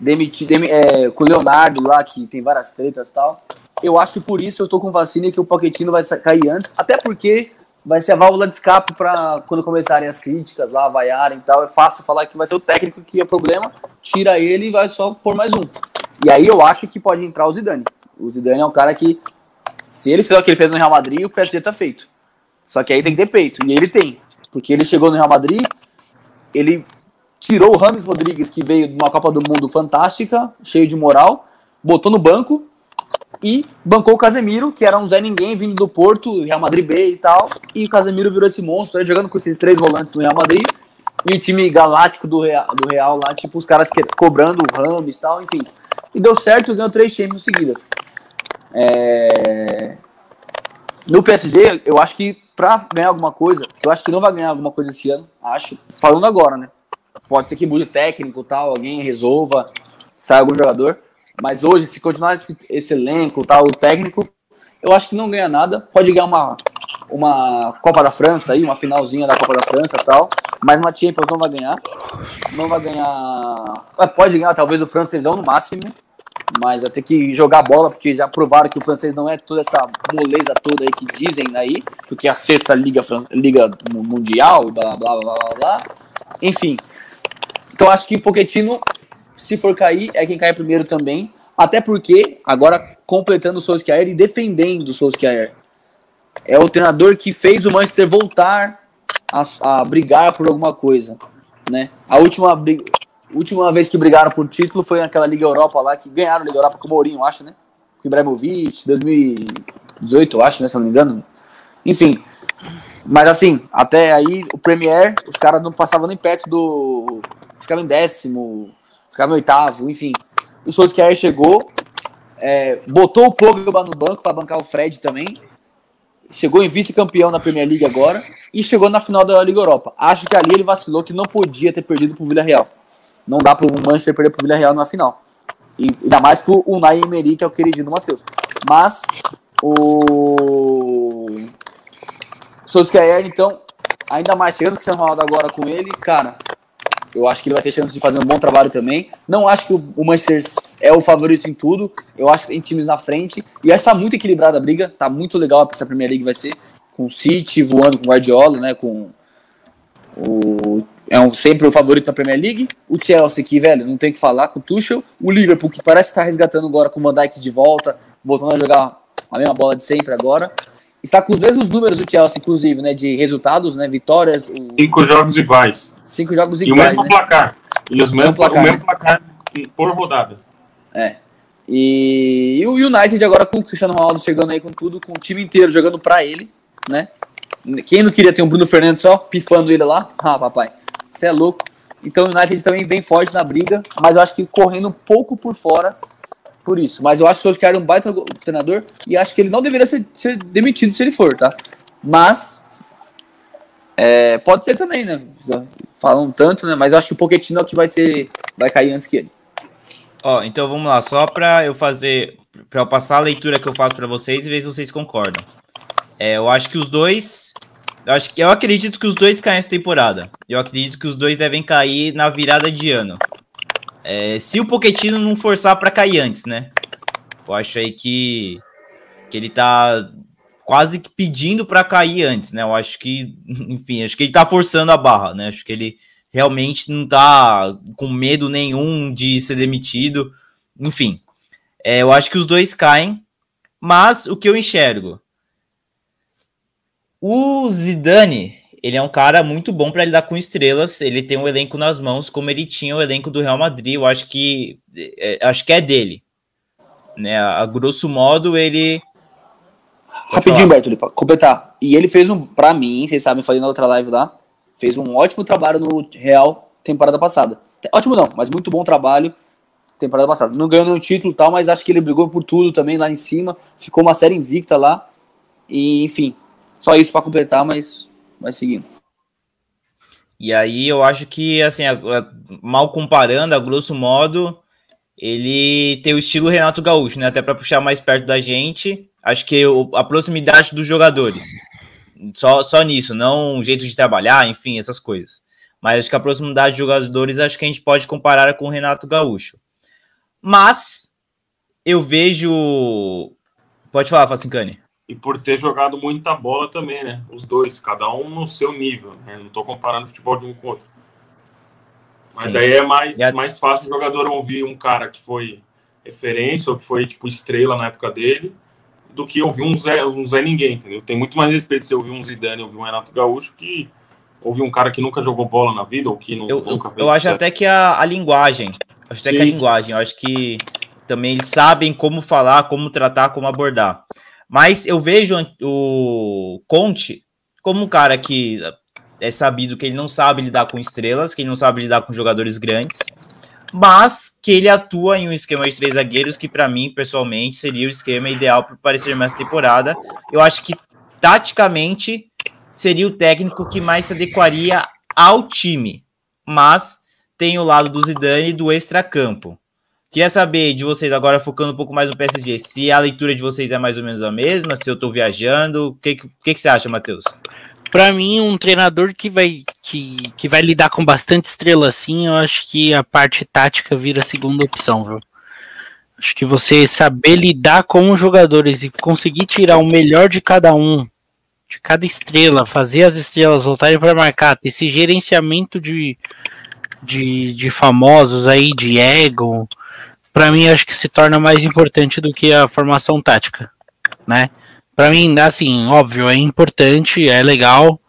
demitir, dem, é, com o Leonardo lá, que tem várias tretas e tal. Eu acho que por isso eu tô com vacina e que o Pochettino vai cair antes, até porque vai ser a válvula de escape para quando começarem as críticas lá, vaiarem e tal. É fácil falar que vai ser o técnico que é problema, tira ele e vai só pôr mais um. E aí eu acho que pode entrar o Zidane. O Zidane é um cara que, se ele fizer o que ele fez no Real Madrid, o PSG tá feito. Só que aí tem que ter peito, e ele tem. Porque ele chegou no Real Madrid, ele tirou o Rames Rodrigues, que veio de uma Copa do Mundo fantástica, cheio de moral, botou no banco e bancou o Casemiro, que era um Zé Ninguém vindo do Porto, Real Madrid B e tal. E o Casemiro virou esse monstro, aí, jogando com esses três volantes no Real Madrid. E o time galáctico do Real, do Real lá, tipo, os caras que, cobrando o Rames e tal, enfim. E deu certo, ganhou três Champions seguidas. É... No PSG, eu acho que pra ganhar alguma coisa, eu acho que não vai ganhar alguma coisa esse ano, acho, falando agora, né? Pode ser que mude técnico tal, alguém resolva, saia algum jogador. Mas hoje, se continuar esse, esse elenco, tal, o técnico, eu acho que não ganha nada. Pode ganhar uma, uma Copa da França aí, uma finalzinha da Copa da França tal. Mas uma Champions não vai ganhar. Não vai ganhar. É, pode ganhar talvez o francesão no máximo mas vai ter que jogar bola, porque já provaram que o francês não é toda essa moleza toda aí que dizem aí, porque é a sexta liga, liga mundial, blá, blá, blá, blá, blá. Enfim, então acho que o Pochettino, se for cair, é quem cai primeiro também, até porque, agora completando o Solskjaer e defendendo o Solskjaer, é o treinador que fez o Manchester voltar a, a brigar por alguma coisa, né? A última última vez que brigaram por título foi naquela Liga Europa lá, que ganharam a Liga Europa com o Mourinho, acho, né? Com o Ibrahimovic, 2018, acho, né? Se não me engano. Enfim. Mas assim, até aí o Premier, os caras não passavam nem perto do. Ficavam em décimo, ficavam em oitavo, enfim. O Solskjaer chegou, é, botou o Pogba no banco para bancar o Fred também. Chegou em vice-campeão na Premier League agora e chegou na final da Liga Europa. Acho que ali ele vacilou que não podia ter perdido pro Villarreal. Não dá para o Manchester perder para o Villarreal na final. E ainda mais para o Unai Emery, que é o queridinho do Matheus. Mas o Solskjaer, então, ainda mais chegando o Cristiano Ronaldo agora com ele, cara, eu acho que ele vai ter chance de fazer um bom trabalho também. Não acho que o Manchester é o favorito em tudo. Eu acho que tem times na frente. E acho que tá muito equilibrada a briga. Tá muito legal essa Premier League vai ser. Com o City voando com o Guardiola, né? Com o. É um, sempre o favorito da Premier League. O Chelsea, que, velho, não tem que falar, com o Tuchel. O Liverpool, que parece estar tá resgatando agora com o Van Dijk de volta, voltando a jogar a mesma bola de sempre agora. Está com os mesmos números do Chelsea, inclusive, né? De resultados, né? Vitórias. O... Cinco jogos iguais. Cinco jogos iguais. E o mesmo né? placar. E os mesmo, placar, o mesmo placar por rodada. É. E, e, o United agora com o Cristiano Ronaldo chegando aí com tudo, com o time inteiro jogando pra ele, né? Quem não queria ter um Bruno Fernandes só pifando ele lá? Ah, papai, você é louco. Então o United também vem forte na briga, mas eu acho que correndo um pouco por fora por isso. Mas eu acho que o Solskjaer é um baita treinador e acho que ele não deveria ser, ser demitido se ele for, tá? Mas é, pode ser também, né? Falam tanto, né? Mas eu acho que o Pochettino é o que vai ser, vai cair antes que ele. Ó, então vamos lá, só para eu fazer, para eu passar a leitura que eu faço para vocês e ver se vocês concordam. É, eu acho que os dois, eu acho que eu acredito que os dois caem essa temporada. Eu acredito que os dois devem cair na virada de ano. É, se o Pochettino não forçar para cair antes, né? Eu acho aí que que ele tá quase que pedindo para cair antes, né? Eu acho que, (laughs) enfim, acho que ele tá forçando a barra, né? Acho que ele realmente não tá com medo nenhum de ser demitido. Enfim, é, eu acho que os dois caem, mas o que eu enxergo? O Zidane, ele é um cara muito bom para lidar com estrelas. Ele tem um elenco nas mãos, como ele tinha o elenco do Real Madrid. Eu acho que é, acho que é dele, né? A grosso modo ele Rapidinho, Bertoli, pra completar. E ele fez um, pra mim, vocês sabem, falei na outra live lá, fez um ótimo trabalho no Real temporada passada. Ótimo não, mas muito bom trabalho temporada passada. Não ganhou nenhum título e tal, mas acho que ele brigou por tudo também lá em cima. Ficou uma série invicta lá. E, enfim, só isso para completar, mas vai seguindo. E aí eu acho que, assim, mal comparando, a grosso modo, ele tem o estilo Renato Gaúcho, né? Até para puxar mais perto da gente acho que a proximidade dos jogadores. Só, só nisso, não um jeito de trabalhar, enfim, essas coisas. Mas acho que a proximidade dos jogadores, acho que a gente pode comparar com o Renato Gaúcho. Mas eu vejo. Pode falar, Facincani. E por ter jogado muita bola também, né? Os dois, cada um no seu nível. Né? Não estou comparando futebol de um com o outro. Mas Sim. daí é mais, a... mais fácil o jogador ouvir um cara que foi referência ou que foi tipo estrela na época dele do que ouvir um Zé, um Zé Ninguém, entendeu? Tem muito mais respeito se ouvir um Zidane, ouvir um Renato Gaúcho, que ouvir um cara que nunca jogou bola na vida ou que não, eu, nunca fez Eu acho até que a, a linguagem, acho até Sim. que a linguagem, eu acho que também eles sabem como falar, como tratar, como abordar. Mas eu vejo o Conte como um cara que é sabido que ele não sabe lidar com estrelas, que ele não sabe lidar com jogadores grandes, mas que ele atua em um esquema de três zagueiros que, para mim, pessoalmente, seria o esquema ideal para parecer mais temporada. Eu acho que, taticamente, seria o técnico que mais se adequaria ao time, mas tem o lado do Zidane e do extracampo. Queria saber de vocês, agora focando um pouco mais no PSG, se a leitura de vocês é mais ou menos a mesma, se eu estou viajando. O que, que, que você acha, Matheus? Para mim, um treinador que vai, que, que vai lidar com bastante estrela assim, eu acho que a parte tática vira a segunda opção, viu? Acho que você saber lidar com os jogadores e conseguir tirar o melhor de cada um, de cada estrela, fazer as estrelas voltarem para marcar, ter esse gerenciamento de, de, de famosos aí, de ego, para mim acho que se torna mais importante do que a formação tática, né? Para mim, assim, óbvio, é importante, é legal,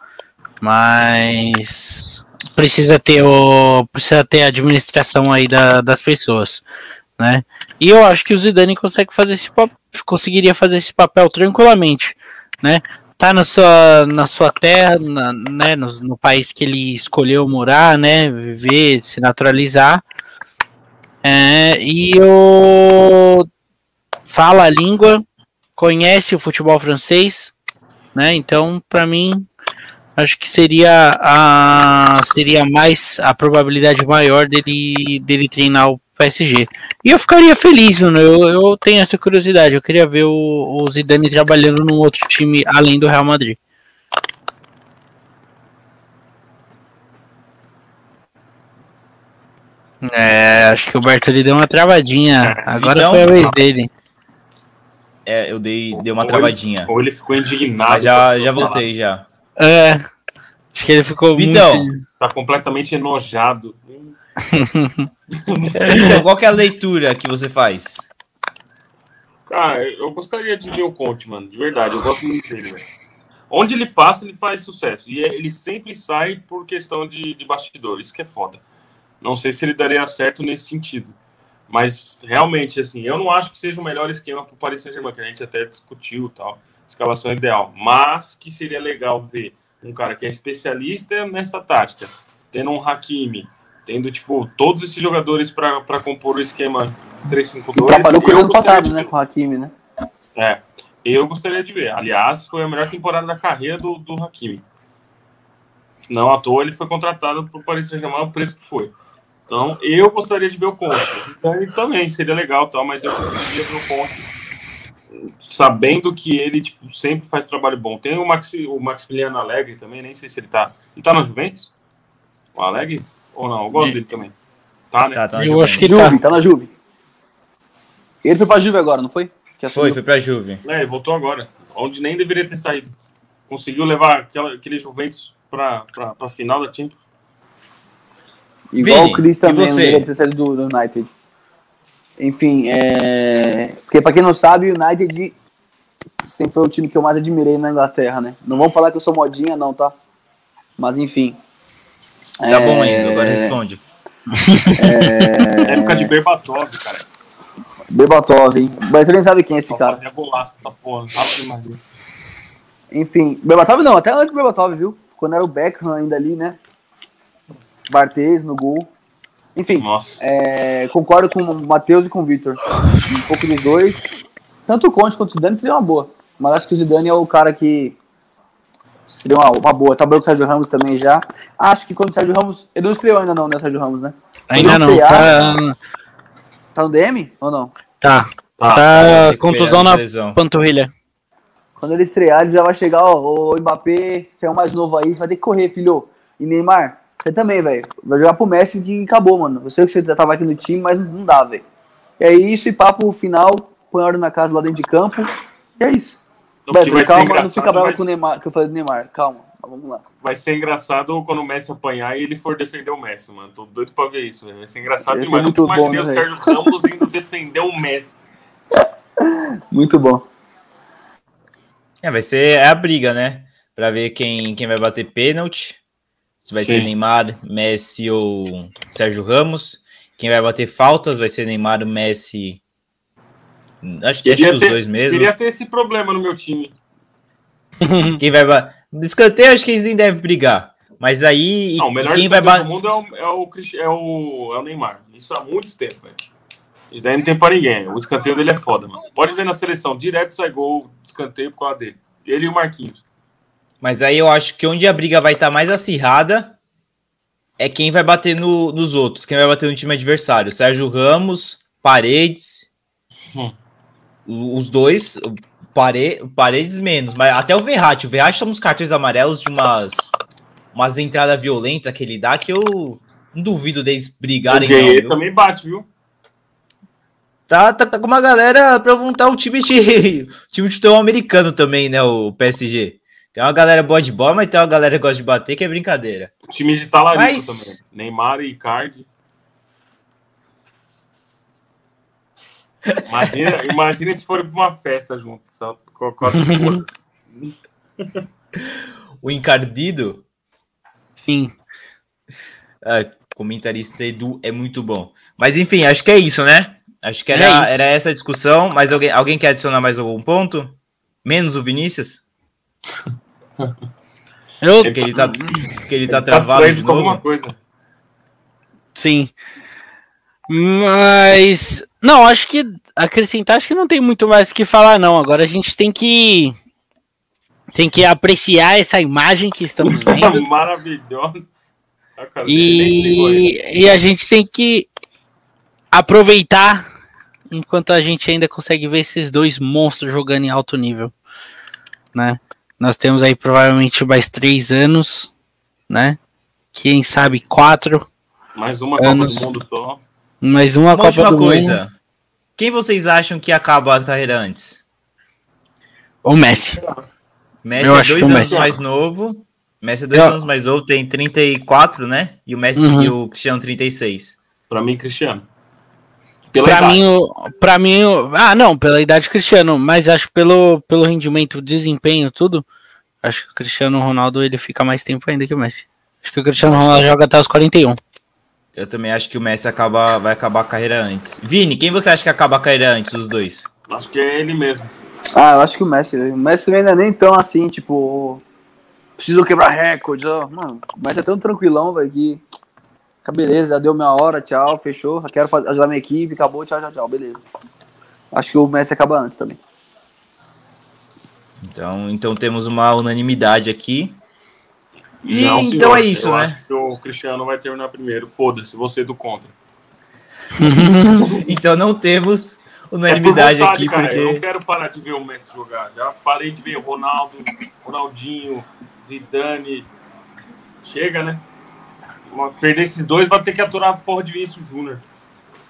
mas precisa ter o precisa ter a administração aí da, das pessoas, né? E eu acho que o Zidane consegue fazer esse conseguiria fazer esse papel tranquilamente, né? Tá na sua, na sua terra, na, né, no, no país que ele escolheu morar, né, viver, se naturalizar, é, e o fala a língua, conhece o futebol francês, né? Então, para mim, acho que seria a seria mais a probabilidade maior dele dele treinar o PSG. E eu ficaria feliz, mano. Eu, eu tenho essa curiosidade. Eu queria ver o, o Zidane trabalhando num outro time além do Real Madrid. É, acho que o Bertoli deu uma travadinha. Agora Vidão, foi a vez dele. É, eu dei, dei uma Ou ele- travadinha. Ou ele ficou indignado. Mas já, já voltei já. É. Acho que ele ficou Vitão. muito. Tá completamente enojado. (laughs) Então, qual que é a leitura que você faz? Cara, eu gostaria de ver o Conte, mano. De verdade, eu gosto muito dele, velho. Onde ele passa, ele faz sucesso. E é- ele sempre sai por questão de, de bastidor. Isso que é foda. Não sei se ele daria certo nesse sentido. Mas, realmente, assim, eu não acho que seja o melhor esquema pro Paris Saint-Germain, que a gente até discutiu tal. Escalação ideal. Mas que seria legal ver um cara que é especialista nessa tática. Tendo um Hakimi, tendo, tipo, todos esses jogadores para compor o esquema 3-5-2. Trabalhou com o ano passado, né? Com o Hakimi, né? É, eu gostaria de ver. Aliás, foi a melhor temporada da carreira do, do Hakimi. Não à toa ele foi contratado para o Paris Saint-Germain o preço que foi. Então, eu gostaria de ver o Conte. Então, ele também seria legal, tal, mas eu preferiria ver o Conte sabendo que ele tipo, sempre faz trabalho bom. Tem o, Maxi, o Maximiliano Alegre também, nem sei se ele tá. Ele tá na Juventus? O Alegre? Ou não? Eu gosto dele também. Tá, né? Tá, tá Eu Juventus. acho que ele tá. Tá na Juve. Ele foi pra Juve agora, não foi? Que Foi, foi pra Juve. É, ele voltou agora, onde nem deveria ter saído. Conseguiu levar aquela, aquele Juventus para a final da Champions. Igual Vini, o Chris também, você? não deveria ter saído do, do United. Enfim, é... Porque pra quem não sabe, o United sempre foi o time que eu mais admirei na Inglaterra, né? Não vamos falar que eu sou modinha, não, tá? Mas enfim. Tá bom, É, Enzo, agora responde. Época de Berbatov, cara. Berbatov, hein? Mas você nem sabe quem é esse Só cara. fazia golaço essa porra. Demais. Enfim, Berbatov não, até antes do Berbatov, viu? Quando era o Beckham ainda ali, né? Barthez no gol. Enfim, Nossa. é, concordo com o Matheus e com o Victor. Um pouco dos dois. Tanto o Conte quanto o Zidane seria uma boa. Mas acho que o Zidane é o cara que seria uma, uma boa. Trabalhou com o Sérgio Ramos também já. Acho que quando o Sérgio Ramos. Ele não estreou ainda não, né, o Sérgio Ramos, né? Ainda não. estrear- Tá. Tá no DM ou não? Tá. Tá. Tá recuperando contusão na lesão. panturrilha. Quando ele estrear, ele já vai chegar, ó, ô Mbappé, você é o mais novo aí, você vai ter que correr, filho. E Neymar, você também, velho. Vai jogar pro Messi que acabou, mano. Eu sei que você tava aqui no time, mas não dá, velho. E é isso, e papo final, põe ordem na casa lá dentro de campo. E é isso. O que Beto, calma, não fica bravo vai- com o Neymar, que eu falei do Neymar. Calma, mas vamos lá. Vai ser engraçado quando o Messi apanhar e ele for defender o Messi, mano. Tô doido pra ver isso, velho. Vai ser engraçado ser demais. muito Nunca bom, imaginei né, o Sérgio Ramos indo defender o Messi. (laughs) Muito bom. É, vai ser é a briga, né? Pra ver quem, quem vai bater pênalti. Se vai ser Sim. Neymar, Messi ou Sérgio Ramos. Quem vai bater faltas vai ser Neymar, Messi. Acho que acho que Queria os ter, dois mesmo. queria ter esse problema no meu time. (laughs) (laughs) Quem vai ba- Escanteio, acho que eles nem devem brigar. Mas aí. Não, o melhor quem vai bater. do mundo é o, é, o, é, o, é o Neymar. Isso há muito tempo, velho. Isso daí não tem pra ninguém. O escanteio dele é foda, mano. Pode ver na seleção, direto sai gol, escanteio por causa dele. Ele e o Marquinhos. Mas aí eu acho que onde a briga vai estar mais acirrada é quem vai bater no- nos outros, quem vai bater no time adversário. Sérgio Ramos, Paredes. (laughs) Hum. Os dois, Pare, Paredes menos, mas até o Verratti. O Verratti toma uns cartões amarelos de umas, umas entradas violentas que ele dá que eu não duvido deles brigarem. Não, Guerreiro viu? também bate, viu? Tá, tá, tá com uma galera pra montar um time de (laughs) time de futebol americano também, né? O PSG. Tem uma galera boa de bola, mas tem uma galera que gosta de bater, que é brincadeira. O time de talarico Mas- também. Neymar e Icardi. (laughs) Imagina, imagina se forem pra uma festa juntos. Só com, com as duas. (laughs) O encardido, Sim. ah, comentarista Edu, é muito bom. Mas enfim, acho que é isso, né? Acho que É era, isso. era essa a discussão. Mas alguém, alguém quer adicionar mais algum ponto? Menos o Vinícius? (laughs) (laughs) Eu, Porque ele tá, porque ele tá Tá travado distraído de com alguma novo. coisa. sim. Mas. Não, acho que. Acrescentar, acho que não tem muito mais o que falar, não. Agora a gente tem que. Tem que apreciar essa imagem que estamos (laughs) vendo. Maravilhosa. Ah, ele. E, e a gente tem que aproveitar enquanto a gente ainda consegue ver esses dois monstros jogando em alto nível, né? Nós temos aí provavelmente mais três anos, né? Quem sabe quatro Mais uma Copa Anos. do Mundo só. Mais uma, Uma Copa do coisa. Mundo. Quem vocês acham que acaba a carreira antes? O Messi. Messi Eu é dois anos Messi. mais novo. Messi é dois Eu- anos mais novo, tem 34, né? E o Messi Uhum. e o Cristiano 36. Pra mim, Cristiano. Pela Pra idade. mim, o- pra mim, ah, não, pela idade Cristiano, mas acho que pelo, pelo rendimento, desempenho, tudo, acho que o Cristiano Ronaldo ele fica mais tempo ainda que o Messi. Acho que o Cristiano Acho Ronaldo joga até os 41. Eu também acho que o Messi acaba, vai acabar a carreira antes. Vini, quem você acha que acaba a carreira antes, os dois? Acho que é ele mesmo. Ah, eu acho que o Messi. O Messi também não é nem tão assim, tipo. Preciso quebrar recorde. ó. Mano, o Messi é tão tranquilão, velho, que. Fica beleza, já deu minha hora, tchau, fechou. Quero fazer, ajudar minha equipe, acabou, tchau, tchau, tchau, beleza. Acho que o Messi acaba antes também. Então, então temos uma unanimidade aqui. E Não, então senhor. é isso, Eu né? acho que o Cristiano vai terminar primeiro. Foda-se, você do contra. (laughs) Então não temos É por unanimidade vontade, aqui, cara. Eu não porque. quero parar de ver o Messi jogar. Já parei de ver Ronaldo, Ronaldinho, Zidane. Chega, né? Perder esses dois vai ter que aturar a porra de Vinícius Júnior.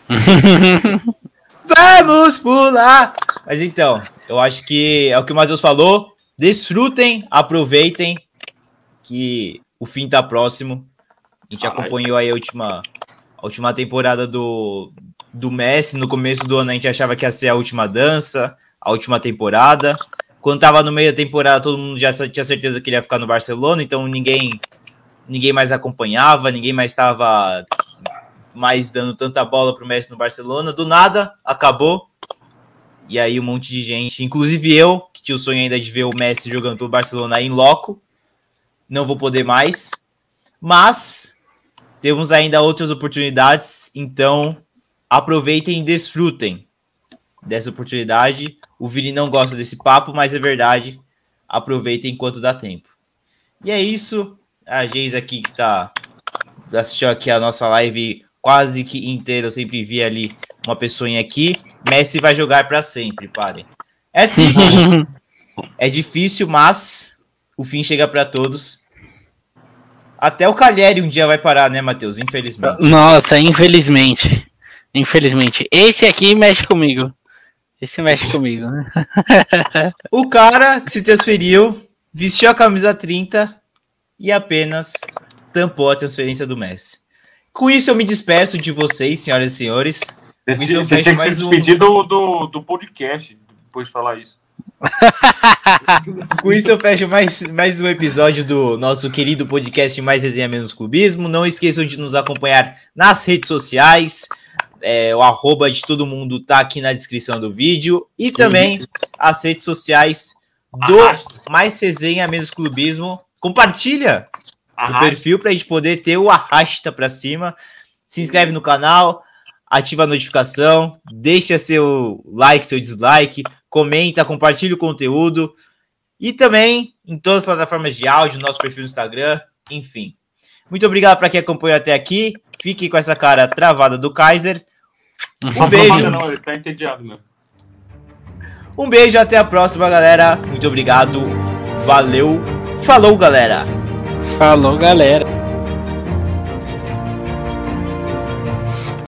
(laughs) Vamos pular! Mas então, eu acho que é o que o Matheus falou. Desfrutem, aproveitem, que o fim tá próximo. A gente Caralho. acompanhou aí a última, a última temporada do, do Messi. No começo do ano a gente achava que ia ser a última dança, a última temporada. Quando tava no meio da temporada, todo mundo já tinha certeza que ele ia ficar no Barcelona, então ninguém, ninguém mais acompanhava, ninguém mais estava mais dando tanta bola pro Messi no Barcelona. Do nada, acabou. E aí um monte de gente, inclusive eu, que tinha o sonho ainda de ver o Messi jogando pelo Barcelona em loco, não vou poder mais. Mas temos ainda outras oportunidades, então aproveitem e desfrutem dessa oportunidade. O Vini não gosta desse papo, mas é verdade. Aproveitem enquanto dá tempo. E é isso. A Geis aqui que tá assistiu aqui a nossa live quase que inteira, eu sempre vi ali uma pessoinha aqui. Messi vai jogar para sempre, parem. É triste, (laughs) é difícil, mas o fim chega para todos. Até o Calheri um dia vai parar, né, Matheus? Infelizmente. Nossa, infelizmente. Infelizmente. Esse aqui mexe comigo. Esse mexe comigo, né? O cara que se transferiu, vestiu a camisa 30 e apenas tampou a transferência do Messi. Com isso eu me despeço de vocês, senhoras e senhores. Você, você tinha que se um. despedir do, do, do podcast depois de falar isso. (laughs) Com isso eu fecho mais, mais um episódio do nosso querido podcast Mais Resenha Menos Clubismo. Não esqueçam de nos acompanhar nas redes sociais. É, o arroba de todo mundo tá aqui na descrição do vídeo. E também as redes sociais do. Mais Resenha Menos Clubismo. Compartilha o Arrasta. perfil para a gente poder ter o arrasta para cima. Se inscreve no canal, ativa a notificação, deixa seu like, seu dislike, comenta, compartilha o conteúdo e também em todas as plataformas de áudio, nosso perfil no Instagram, enfim. Muito obrigado para quem acompanhou até aqui. Fique com essa cara travada do Kaiser. (laughs) Um beijo. Não, ele tá entediado. Um beijo, até a próxima, galera. Muito obrigado. Valeu. Falou, galera. Falou, galera.